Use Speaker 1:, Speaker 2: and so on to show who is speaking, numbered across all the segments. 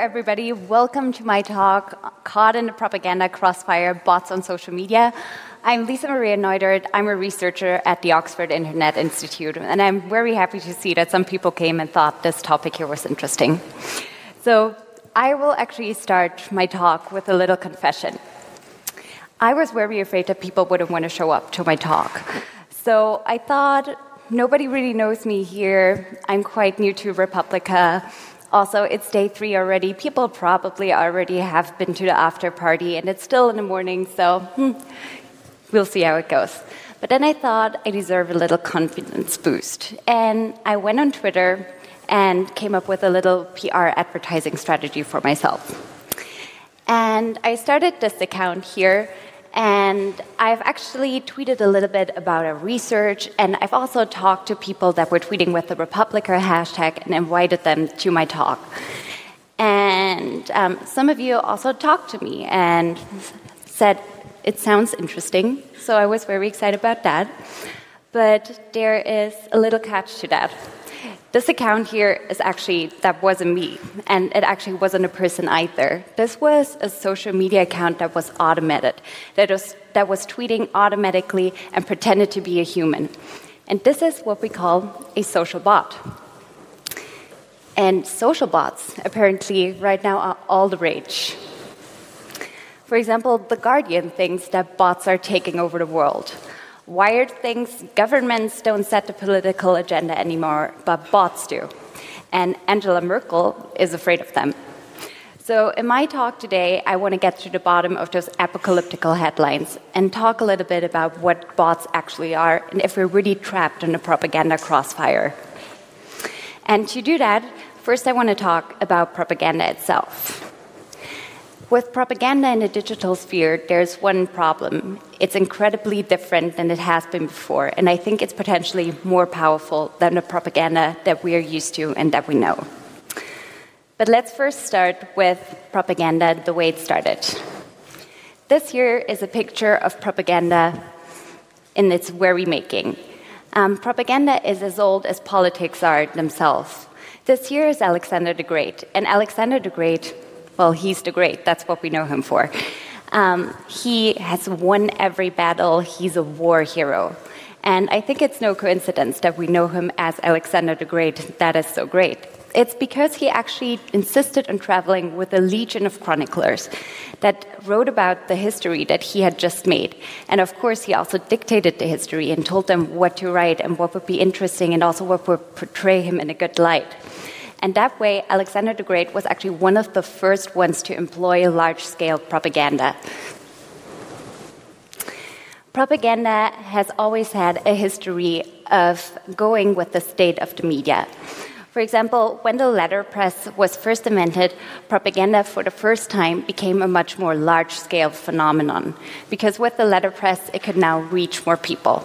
Speaker 1: Everybody. Welcome to my talk, Caught in the Propaganda Crossfire Bots on Social Media. I'm Lisa Maria Neudert. I'm a researcher at the Oxford Internet Institute, and I'm very happy to see that some people came and thought this topic here was interesting. So, I will actually start my talk with a little confession. I was very afraid that people wouldn't want to show up to my talk. So, I thought nobody really knows me here. I'm quite new to re:publica. Also, it's day three already. People probably already have been to the after party, and it's still in the morning, so hmm, we'll see how it goes. But then I thought I deserve a little confidence boost. And I went on Twitter and came up with a little PR advertising strategy for myself. And I started this account here and I've actually tweeted a little bit about our research, and I've also talked to people that were tweeting with the re:publica hashtag and invited them to my talk. And um, some of you also talked to me and said, it sounds interesting, so I was very excited about that. But there is a little catch to that. This account here is actually, that wasn't me, and it actually wasn't a person either. This was a social media account that was automated, that was, that was tweeting automatically and pretended to be a human. And this is what we call a social bot. And social bots, apparently, right now are all the rage. For example, The Guardian thinks that bots are taking over the world. Wired thinks governments don't set the political agenda anymore, but bots do. And Angela Merkel is afraid of them. So, in my talk today, I want to get to the bottom of those apocalyptic headlines and talk a little bit about what bots actually are and if we're really trapped in a propaganda crossfire. And to do that, first I want to talk about propaganda itself. With propaganda in the digital sphere, there's one problem. It's incredibly different than it has been before, and I think it's potentially more powerful than the propaganda that we are used to and that we know. But let's first start with propaganda the way it started. This here is a picture of propaganda in its very making. Um, propaganda is as old as politics are themselves. This here is Alexander the Great, and Alexander the Great well, he's the great. That's what we know him for. Um, he has won every battle. He's a war hero. And I think it's no coincidence that we know him as Alexander the Great. That is so great. It's because he actually insisted on traveling with a legion of chroniclers that wrote about the history that he had just made. And of course, he also dictated the history and told them what to write and what would be interesting and also what would portray him in a good light. And that way, Alexander the Great was actually one of the first ones to employ large scale propaganda. Propaganda has always had a history of going with the state of the media. For example, when the letterpress was first invented, propaganda for the first time became a much more large scale phenomenon because with the letterpress, it could now reach more people.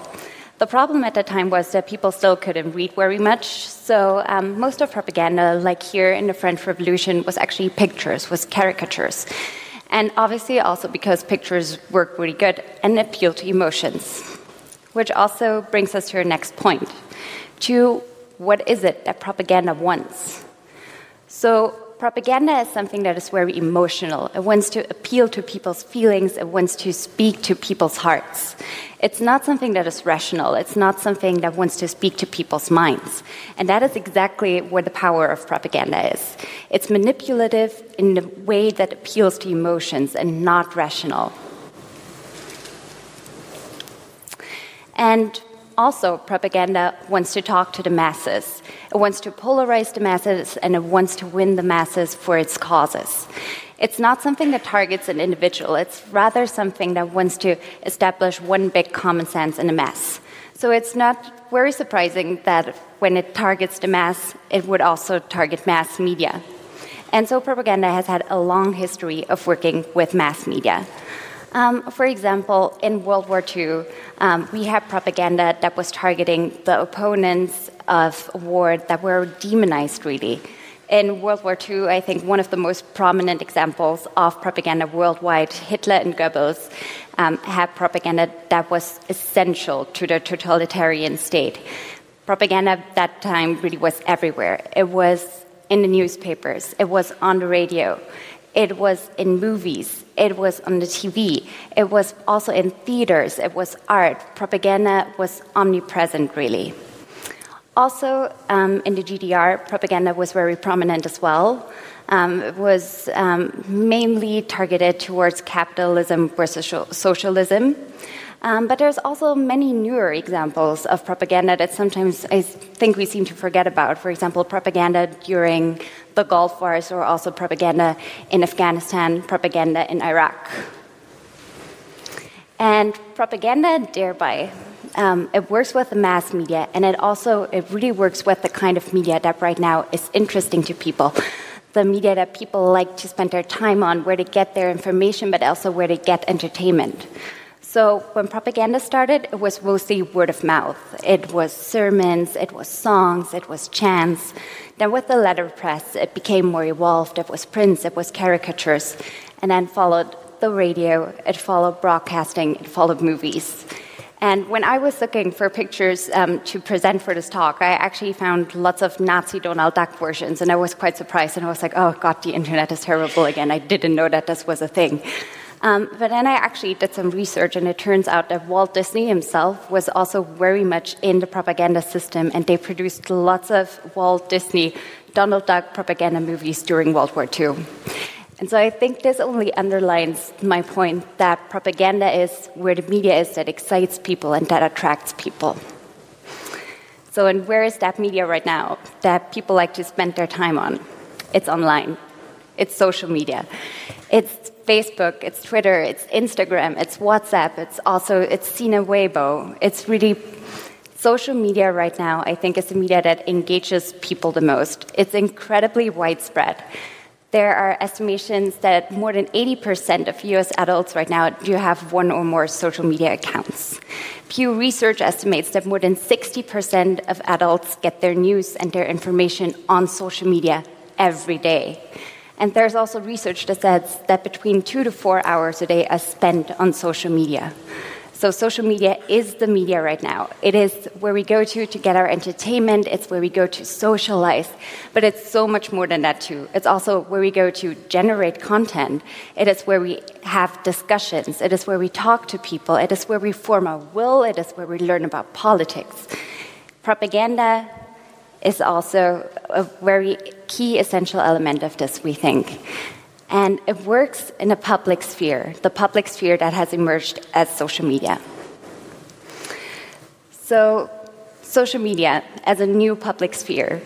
Speaker 1: The problem at that time was that people still couldn't read very much, so um, most of propaganda, like here in the French Revolution, was actually pictures, was caricatures. And obviously, also because pictures work really good and appeal to emotions. Which also brings us to our next point to what is it that propaganda wants? So, propaganda is something that is very emotional. It wants to appeal to people's feelings, it wants to speak to people's hearts. It's not something that is rational, it's not something that wants to speak to people's minds. And that is exactly where the power of propaganda is. It's manipulative in a way that appeals to emotions and not rational. And also, propaganda wants to talk to the masses. It wants to polarize the masses and it wants to win the masses for its causes. It's not something that targets an individual, it's rather something that wants to establish one big common sense in a mass. So it's not very surprising that when it targets the mass, it would also target mass media. And so propaganda has had a long history of working with mass media. Um, for example, in World War II, um, we had propaganda that was targeting the opponents of war that were demonized, really. In World War II, I think one of the most prominent examples of propaganda worldwide, Hitler and Goebbels um, had propaganda that was essential to the totalitarian state. Propaganda at that time really was everywhere. It was in the newspapers, it was on the radio, it was in movies, it was on the TV, it was also in theaters, it was art. Propaganda was omnipresent, really. Also, um, in the GDR, propaganda was very prominent as well. Um, it was um, mainly targeted towards capitalism versus socialism. Um, but there's also many newer examples of propaganda that sometimes I think we seem to forget about. For example, propaganda during the Gulf Wars, or also propaganda in Afghanistan, propaganda in Iraq. And propaganda, thereby, um, it works with the mass media, and it also it really works with the kind of media that right now is interesting to people. The media that people like to spend their time on, where they get their information, but also where they get entertainment. So when propaganda started, it was mostly word of mouth. It was sermons, it was songs, it was chants. Then with the letterpress, it became more evolved. It was prints, it was caricatures, and then followed the radio, it followed broadcasting, it followed movies. And when I was looking for pictures um, to present for this talk, I actually found lots of Nazi Donald Duck versions, and I was quite surprised. And I was like, oh, God, the internet is terrible again. I didn't know that this was a thing. Um, but then I actually did some research, and it turns out that Walt Disney himself was also very much in the propaganda system, and they produced lots of Walt Disney Donald Duck propaganda movies during World War II. And so I think this only underlines my point that propaganda is where the media is that excites people and that attracts people. So, and where is that media right now that people like to spend their time on? It's online, it's social media, it's Facebook, it's Twitter, it's Instagram, it's WhatsApp, it's also it's Sina Weibo. It's really social media right now, I think, is the media that engages people the most. It's incredibly widespread. There are estimations that more than 80% of US adults right now do have one or more social media accounts. Pew Research estimates that more than 60% of adults get their news and their information on social media every day. And there's also research that says that between two to four hours a day are spent on social media. So, social media is the media right now. It is where we go to to get our entertainment, it's where we go to socialize, but it's so much more than that, too. It's also where we go to generate content, it is where we have discussions, it is where we talk to people, it is where we form our will, it is where we learn about politics. Propaganda is also a very key essential element of this, we think. And it works in a public sphere, the public sphere that has emerged as social media. So, social media as a new public sphere.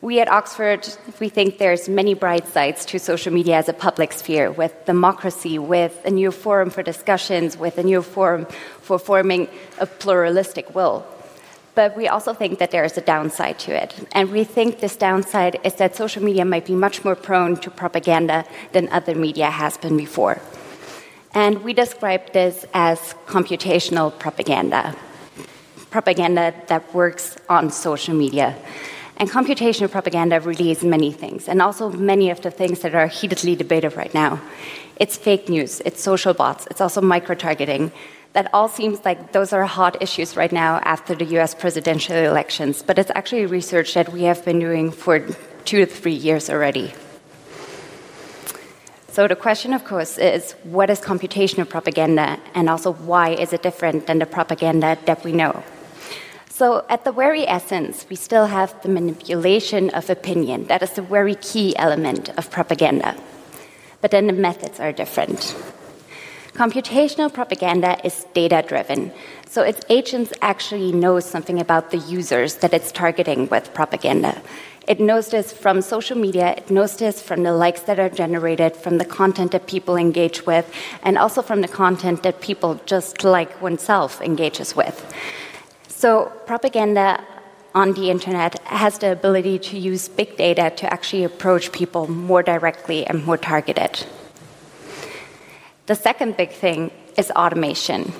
Speaker 1: We at Oxford, we think there's many bright sides to social media as a public sphere, with democracy, with a new forum for discussions, with a new forum for forming a pluralistic will. But we also think that there is a downside to it. And we think this downside is that social media might be much more prone to propaganda than other media has been before. And we describe this as computational propaganda propaganda that works on social media. And computational propaganda really is many things, and also many of the things that are heatedly debated right now. It's fake news, it's social bots, it's also micro targeting, that all seems like those are hot issues right now after the US presidential elections, but it's actually research that we have been doing for two to three years already. So the question, of course, is what is computational propaganda, and also why is it different than the propaganda that we know? So, at the very essence, we still have the manipulation of opinion. That is the very key element of propaganda. But then the methods are different. Computational propaganda is data driven. So its agents actually know something about the users that it's targeting with propaganda. It knows this from social media, it knows this from the likes that are generated, from the content that people engage with, and also from the content that people just like oneself engages with. So propaganda on the internet has the ability to use big data to actually approach people more directly and more targeted. The second big thing is automation.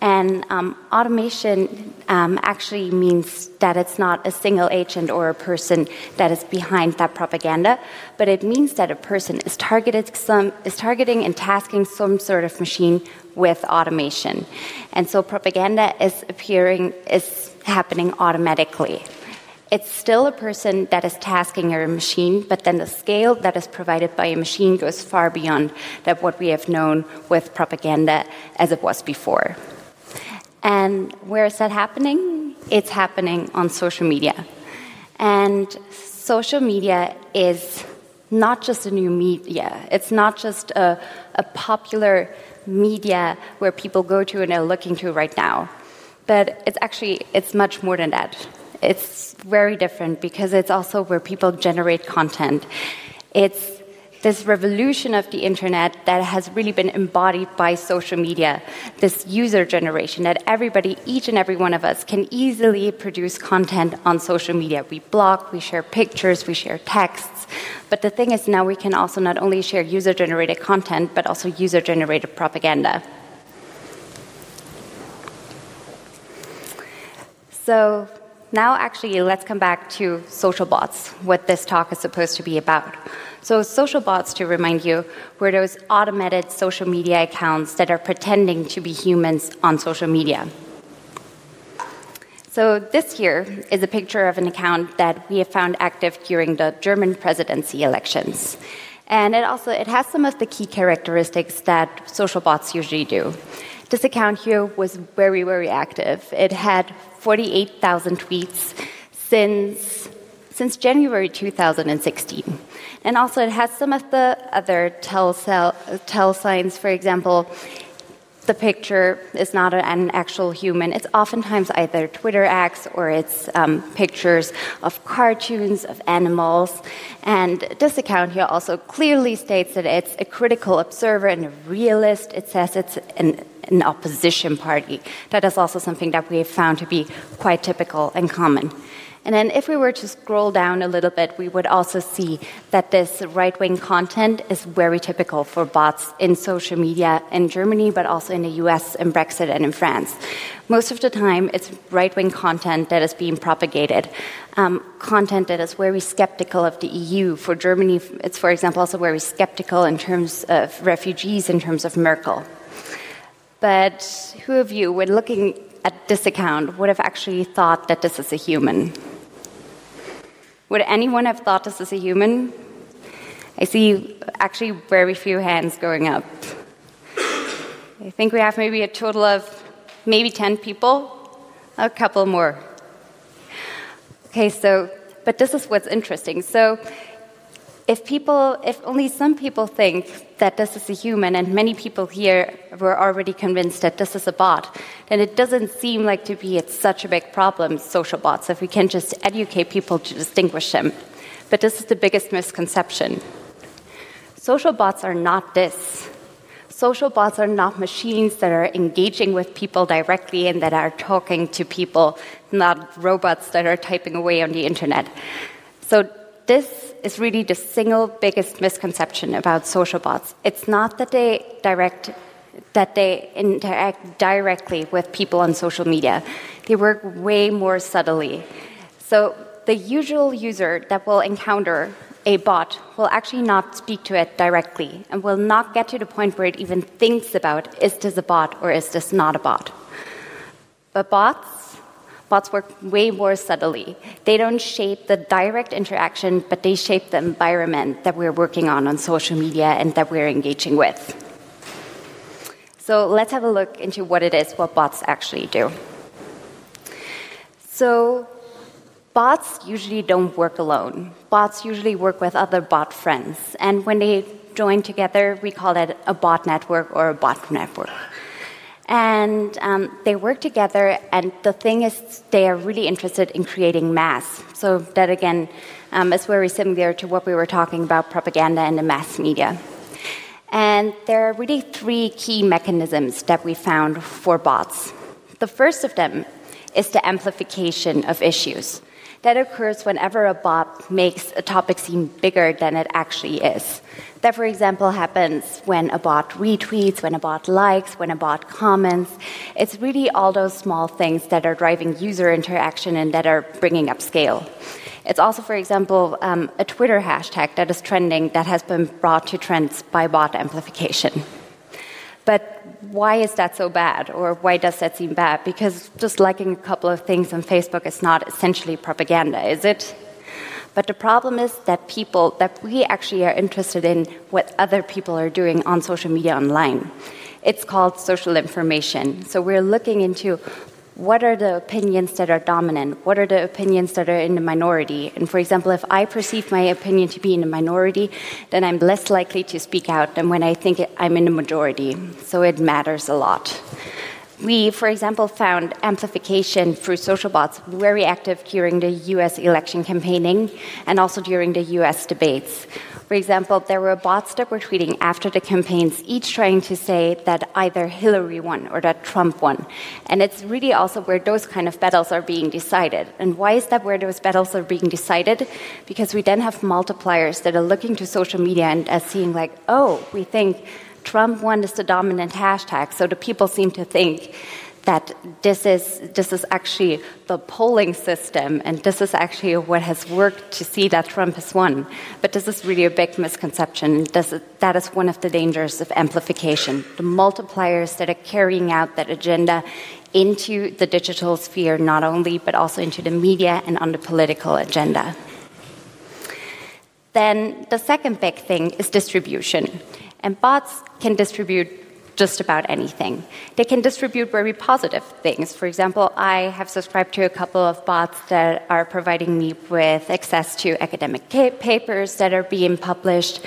Speaker 1: And um, automation um, actually means that it's not a single agent or a person that is behind that propaganda, but it means that a person is, targeted some, is targeting and tasking some sort of machine with automation. And so propaganda is appearing, is happening automatically. It's still a person that is tasking a machine, but then the scale that is provided by a machine goes far beyond that what we have known with propaganda as it was before. And where is that happening? It's happening on social media. And social media is not just a new media, it's not just a, a popular media where people go to and are looking to right now. But it's actually it's much more than that it's very different because it's also where people generate content. It's this revolution of the internet that has really been embodied by social media, this user generation that everybody, each and every one of us, can easily produce content on social media. We blog, we share pictures, we share texts. But the thing is, now we can also not only share user generated content, but also user generated propaganda. So, now, actually, let's come back to social bots, what this talk is supposed to be about. So, social bots, to remind you, were those automated social media accounts that are pretending to be humans on social media. So, this here is a picture of an account that we have found active during the German presidency elections. And it also it has some of the key characteristics that social bots usually do. This account here was very, very active. It had 48,000 tweets since, since January 2016. And also, it has some of the other tell, tell signs. For example, the picture is not an actual human. It's oftentimes either Twitter acts or it's um, pictures of cartoons of animals. And this account here also clearly states that it's a critical observer and a realist. It says it's an an opposition party. That is also something that we have found to be quite typical and common. And then, if we were to scroll down a little bit, we would also see that this right wing content is very typical for bots in social media in Germany, but also in the US, in Brexit, and in France. Most of the time, it's right wing content that is being propagated, um, content that is very skeptical of the EU. For Germany, it's, for example, also very skeptical in terms of refugees, in terms of Merkel. But who of you, when looking at this account, would have actually thought that this is a human? Would anyone have thought this is a human? I see actually very few hands going up. I think we have maybe a total of maybe 10 people, a couple more. Okay, so, but this is what's interesting. So, if people, if only some people think that this is a human, and many people here were already convinced that this is a bot, then it doesn't seem like to be it's such a big problem, social bots, if we can just educate people to distinguish them. But this is the biggest misconception. Social bots are not this. Social bots are not machines that are engaging with people directly and that are talking to people, not robots that are typing away on the internet. So this is really the single biggest misconception about social bots. It's not that they direct that they interact directly with people on social media. They work way more subtly. So the usual user that will encounter a bot will actually not speak to it directly and will not get to the point where it even thinks about is this a bot or is this not a bot. But bots bots work way more subtly. They don't shape the direct interaction, but they shape the environment that we're working on on social media and that we're engaging with. So let's have a look into what it is, what bots actually do. So, bots usually don't work alone. Bots usually work with other bot friends. And when they join together, we call it a bot network or a bot network and um, they work together. And the thing is, they are really interested in creating mass. So that again um, is very similar to what we were talking about propaganda and the mass media. And there are really three key mechanisms that we found for bots. The first of them is the amplification of issues. That occurs whenever a bot makes a topic seem bigger than it actually is. That, for example, happens when a bot retweets, when a bot likes, when a bot comments. It's really all those small things that are driving user interaction and that are bringing up scale. It's also, for example, um, a Twitter hashtag that is trending that has been brought to trends by bot amplification. But why is that so bad, or why does that seem bad? Because just liking a couple of things on Facebook is not essentially propaganda, is it? But the problem is that people, that we actually are interested in what other people are doing on social media online. It's called social information. So we're looking into what are the opinions that are dominant? What are the opinions that are in the minority? And for example, if I perceive my opinion to be in the minority, then I'm less likely to speak out than when I think I'm in the majority. So it matters a lot. We, for example, found amplification through social bots very active during the US election campaigning and also during the US debates. For example, there were bots that were tweeting after the campaigns, each trying to say that either Hillary won or that Trump won. And it's really also where those kind of battles are being decided. And why is that where those battles are being decided? Because we then have multipliers that are looking to social media and as seeing like, oh, we think Trump won is the dominant hashtag, so the people seem to think that this is this is actually the polling system and this is actually what has worked to see that Trump has won. But this is really a big misconception. That is one of the dangers of amplification. The multipliers that are carrying out that agenda into the digital sphere, not only, but also into the media and on the political agenda. Then the second big thing is distribution. And bots can distribute just about anything. They can distribute very positive things. For example, I have subscribed to a couple of bots that are providing me with access to academic papers that are being published.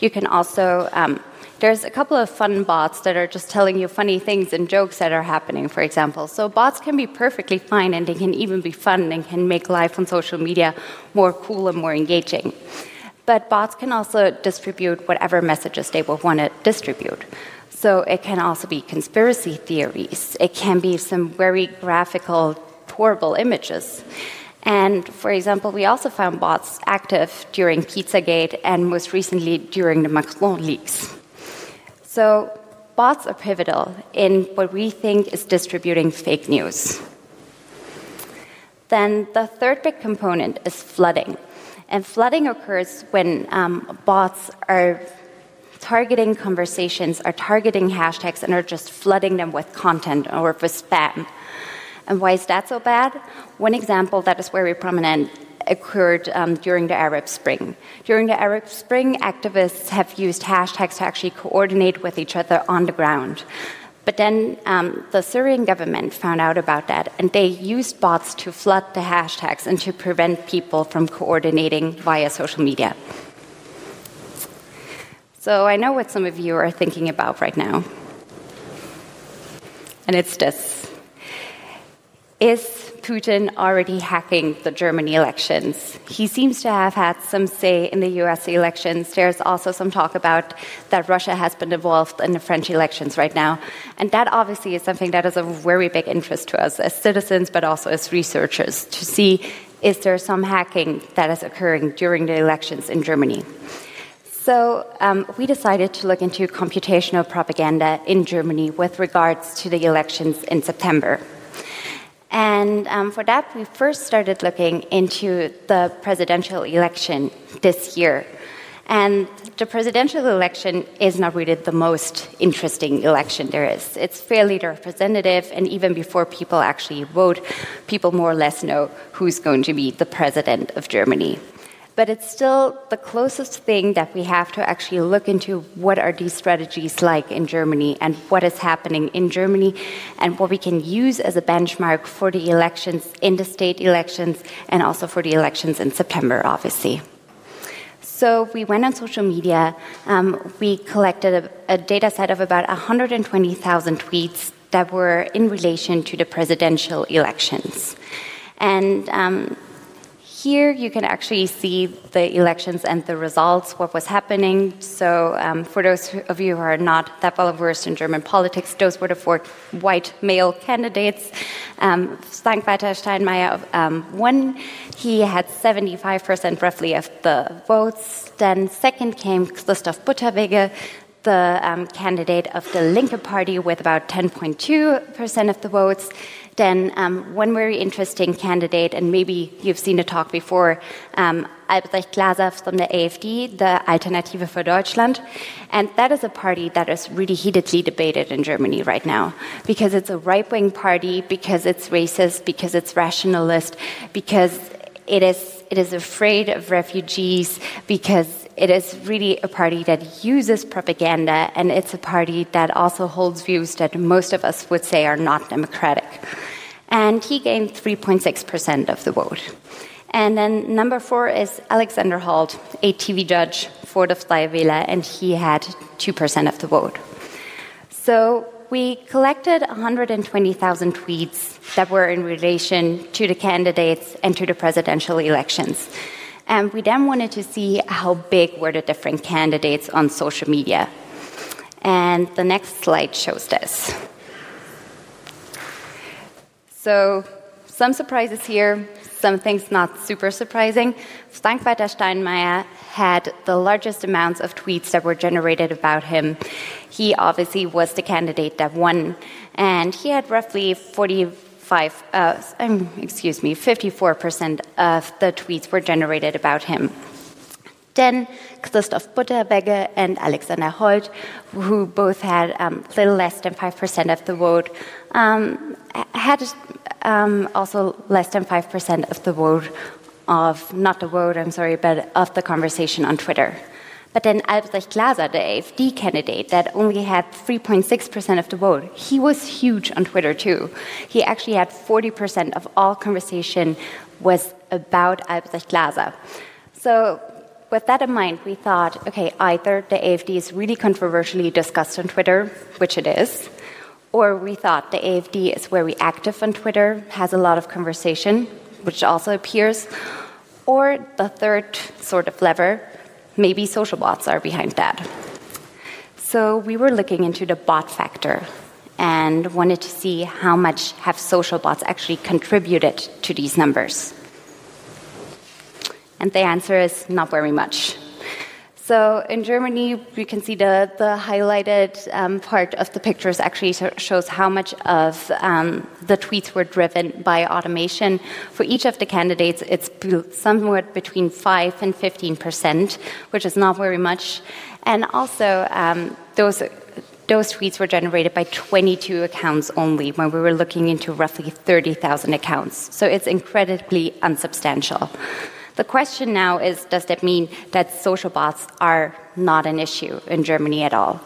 Speaker 1: You can also um, there's a couple of fun bots that are just telling you funny things and jokes that are happening, for example. So bots can be perfectly fine and they can even be fun and can make life on social media more cool and more engaging. But bots can also distribute whatever messages they will want to distribute. So it can also be conspiracy theories. It can be some very graphical, horrible images. And for example, we also found bots active during Pizzagate and most recently during the Macron leaks. So bots are pivotal in what we think is distributing fake news. Then the third big component is flooding. And flooding occurs when um, bots are targeting conversations, are targeting hashtags, and are just flooding them with content or with spam. And why is that so bad? One example that is very prominent occurred um, during the Arab Spring. During the Arab Spring, activists have used hashtags to actually coordinate with each other on the ground. But then um, the Syrian government found out about that, and they used bots to flood the hashtags and to prevent people from coordinating via social media. So I know what some of you are thinking about right now. And it's this Is Putin already hacking the German elections. He seems to have had some say in the US elections. There's also some talk about that Russia has been involved in the French elections right now. And that obviously is something that is of very big interest to us as citizens, but also as researchers to see is there some hacking that is occurring during the elections in Germany. So um, we decided to look into computational propaganda in Germany with regards to the elections in September. And um, for that, we first started looking into the presidential election this year. And the presidential election is not really the most interesting election there is. It's fairly representative, and even before people actually vote, people more or less know who's going to be the president of Germany but it's still the closest thing that we have to actually look into what are these strategies like in Germany and what is happening in Germany and what we can use as a benchmark for the elections in the state elections and also for the elections in September, obviously. So we went on social media. Um, we collected a, a data set of about 120,000 tweets that were in relation to the presidential elections. And um, here you can actually see the elections and the results, what was happening. So, um, for those of you who are not that well versed in German politics, those were the four white male candidates. Um, Frank-Walter Steinmeier um, won. He had 75% roughly of the votes. Then, second came Christoph Butterwege, the um, candidate of the Linke Party with about 10.2% of the votes. Then, um, one very interesting candidate, and maybe you've seen the talk before, um, Albrecht Glaser from the AfD, the Alternative für Deutschland. And that is a party that is really heatedly debated in Germany right now because it's a right wing party, because it's racist, because it's rationalist, because it is, it is afraid of refugees, because it is really a party that uses propaganda, and it's a party that also holds views that most of us would say are not democratic. And he gained 3.6% of the vote. And then number four is Alexander Hold, a TV judge for the Wähler, and he had 2% of the vote. So we collected 120,000 tweets that were in relation to the candidates and to the presidential elections. And we then wanted to see how big were the different candidates on social media. And the next slide shows this. So, some surprises here, some things not super surprising. Frank-Walter Steinmeier had the largest amounts of tweets that were generated about him. He obviously was the candidate that won, and he had roughly 45, uh, um, excuse me, 54% of the tweets were generated about him. Then Christoph Butterwege and Alexander Hold, who both had um, a little less than 5% of the vote, um, had um, also less than 5% of the vote of, not the vote, I'm sorry, but of the conversation on Twitter. But then Albrecht Glaser, the AfD candidate, that only had 3.6% of the vote, he was huge on Twitter too. He actually had 40% of all conversation was about Albrecht Glaser. So with that in mind, we thought, okay, either the AfD is really controversially discussed on Twitter, which it is, or we thought the AfD is very active on Twitter, has a lot of conversation, which also appears. Or the third sort of lever, maybe social bots are behind that. So we were looking into the bot factor and wanted to see how much have social bots actually contributed to these numbers. And the answer is not very much. So in Germany, you can see the, the highlighted um, part of the pictures actually shows how much of um, the tweets were driven by automation. For each of the candidates, it's somewhat between 5 and 15 percent, which is not very much. And also, um, those those tweets were generated by 22 accounts only when we were looking into roughly 30,000 accounts. So it's incredibly unsubstantial. The question now is does that mean that social bots are not an issue in Germany at all?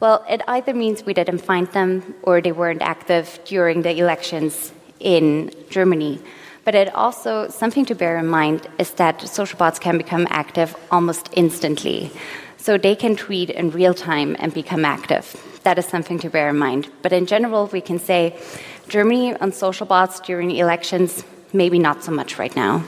Speaker 1: Well, it either means we didn't find them or they weren't active during the elections in Germany. But it also, something to bear in mind is that social bots can become active almost instantly. So they can tweet in real time and become active. That is something to bear in mind. But in general, we can say Germany on social bots during elections, maybe not so much right now.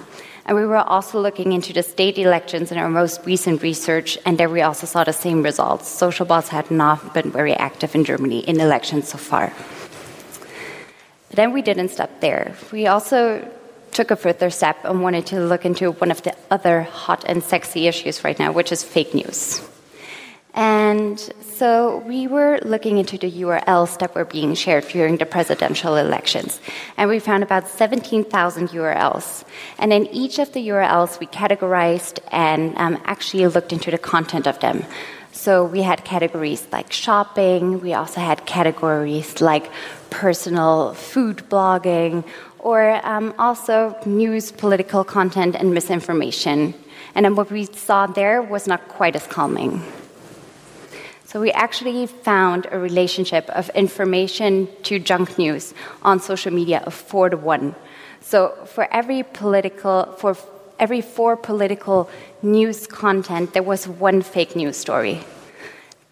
Speaker 1: And we were also looking into the state elections in our most recent research, and there we also saw the same results. Social bots had not been very active in Germany in elections so far. But then we didn't stop there. We also took a further step and wanted to look into one of the other hot and sexy issues right now, which is fake news. And so we were looking into the URLs that were being shared during the presidential elections. And we found about 17,000 URLs. And in each of the URLs, we categorized and um, actually looked into the content of them. So we had categories like shopping, we also had categories like personal food blogging, or um, also news, political content, and misinformation. And then what we saw there was not quite as calming. So we actually found a relationship of information to junk news on social media of four to one. So for every political, for every four political news content, there was one fake news story.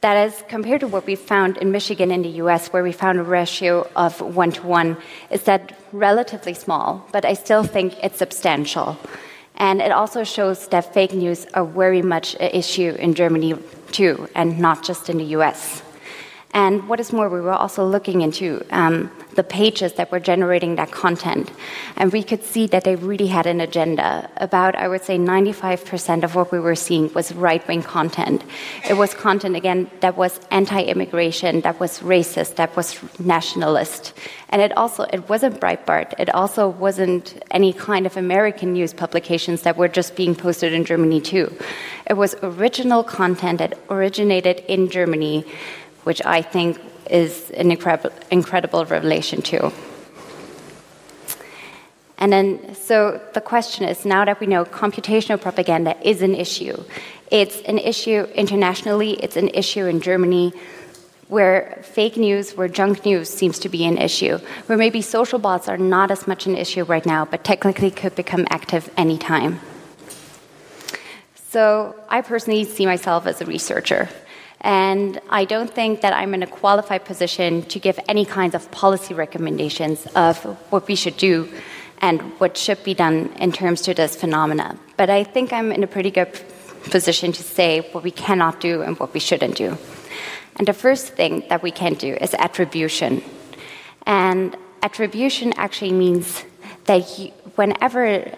Speaker 1: That is, compared to what we found in Michigan in the US, where we found a ratio of one to one, is that relatively small, but I still think it's substantial. And it also shows that fake news are very much an issue in Germany too, and not just in the US. And what is more, we were also looking into um, the pages that were generating that content. And we could see that they really had an agenda. About, I would say, 95% of what we were seeing was right wing content. It was content, again, that was anti immigration, that was racist, that was nationalist. And it also, it wasn't Breitbart. It also wasn't any kind of American news publications that were just being posted in Germany, too. It was original content that originated in Germany which I think is an incredible, incredible revelation too. And then, so the question is now that we know computational propaganda is an issue, it's an issue internationally, it's an issue in Germany, where fake news, where junk news seems to be an issue, where maybe social bots are not as much an issue right now, but technically could become active anytime. So I personally see myself as a researcher. And I don't think that I'm in a qualified position to give any kinds of policy recommendations of what we should do and what should be done in terms to this phenomena. But I think I'm in a pretty good position to say what we cannot do and what we shouldn't do. And the first thing that we can do is attribution. And attribution actually means that you, whenever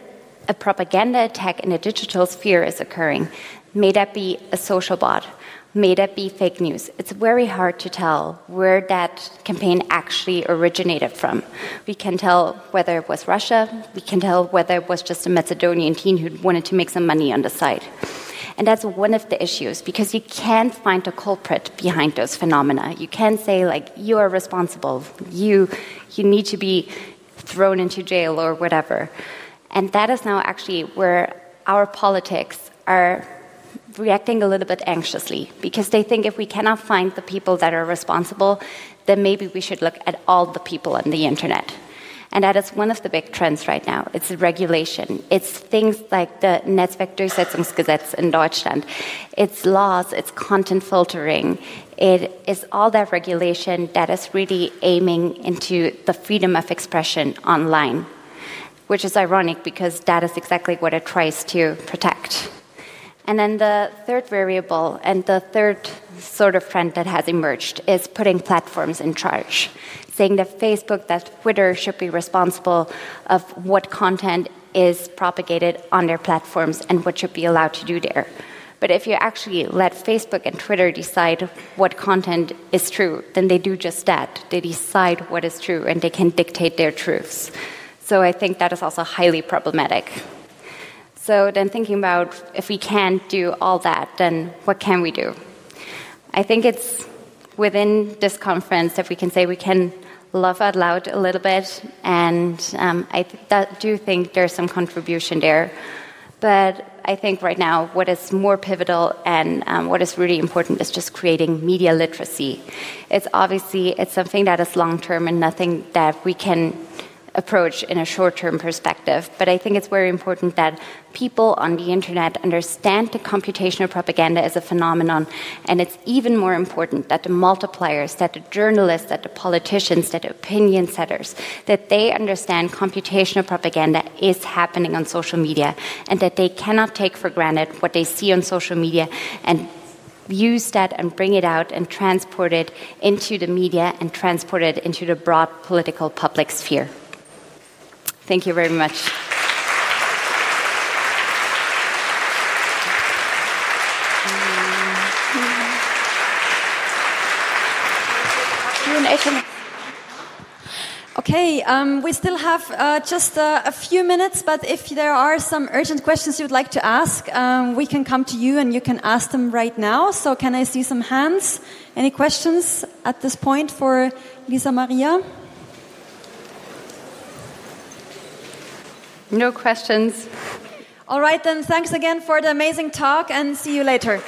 Speaker 1: a propaganda attack in a digital sphere is occurring, may that be a social bot may that be fake news? It's very hard to tell where that campaign actually originated from. We can tell whether it was Russia, we can tell whether it was just a Macedonian teen who wanted to make some money on the side. And that's one of the issues because you can't find a culprit behind those phenomena. You can't say, like, you are responsible, you, you need to be thrown into jail or whatever. And that is now actually where our politics are reacting a little bit anxiously because they think if we cannot find the people that are responsible, then maybe we should look at all the people on the internet. And that is one of the big trends right now. It's regulation. It's things like the Netzwerkdurchsetzungsgesetz in Deutschland. It's laws, it's content filtering. It is all that regulation that is really aiming into the freedom of expression online, which is ironic because that is exactly what it tries to protect. And then the third variable and the third sort of trend that has emerged is putting platforms in charge, saying that Facebook, that Twitter should be responsible of what content is propagated on their platforms and what should be allowed to do there. But if you actually let Facebook and Twitter decide what content is true, then they do just that. They decide what is true and they can dictate their truths. So I think that is also highly problematic. So then thinking about if we can't do all that, then what can we do? I think it's within this conference that we can say we can laugh out loud a little bit, and um, I th do think there's some contribution there. But I think right now what is more pivotal and um, what is really important is just creating media literacy. It's obviously it's something that is long term and nothing that we can approach in a short term perspective. But I think it's very important that people on the internet understand that computational propaganda is a phenomenon. And it's even more important that the multipliers, that the journalists, that the politicians, that the opinion setters, that they understand computational propaganda is happening on social media and that they cannot take for granted what they see on social media and use that and bring it out and transport it into the media and transport it into the broad political public sphere. Thank you very much.
Speaker 2: Okay, um, we still have uh, just uh, a few minutes, but if there are some urgent questions you would like to ask, um, we can come to you and you can ask them right now. So, can I see some hands? Any questions at this point for Lisa Maria?
Speaker 1: No questions.
Speaker 2: All right, then, thanks again for the amazing talk and see you later.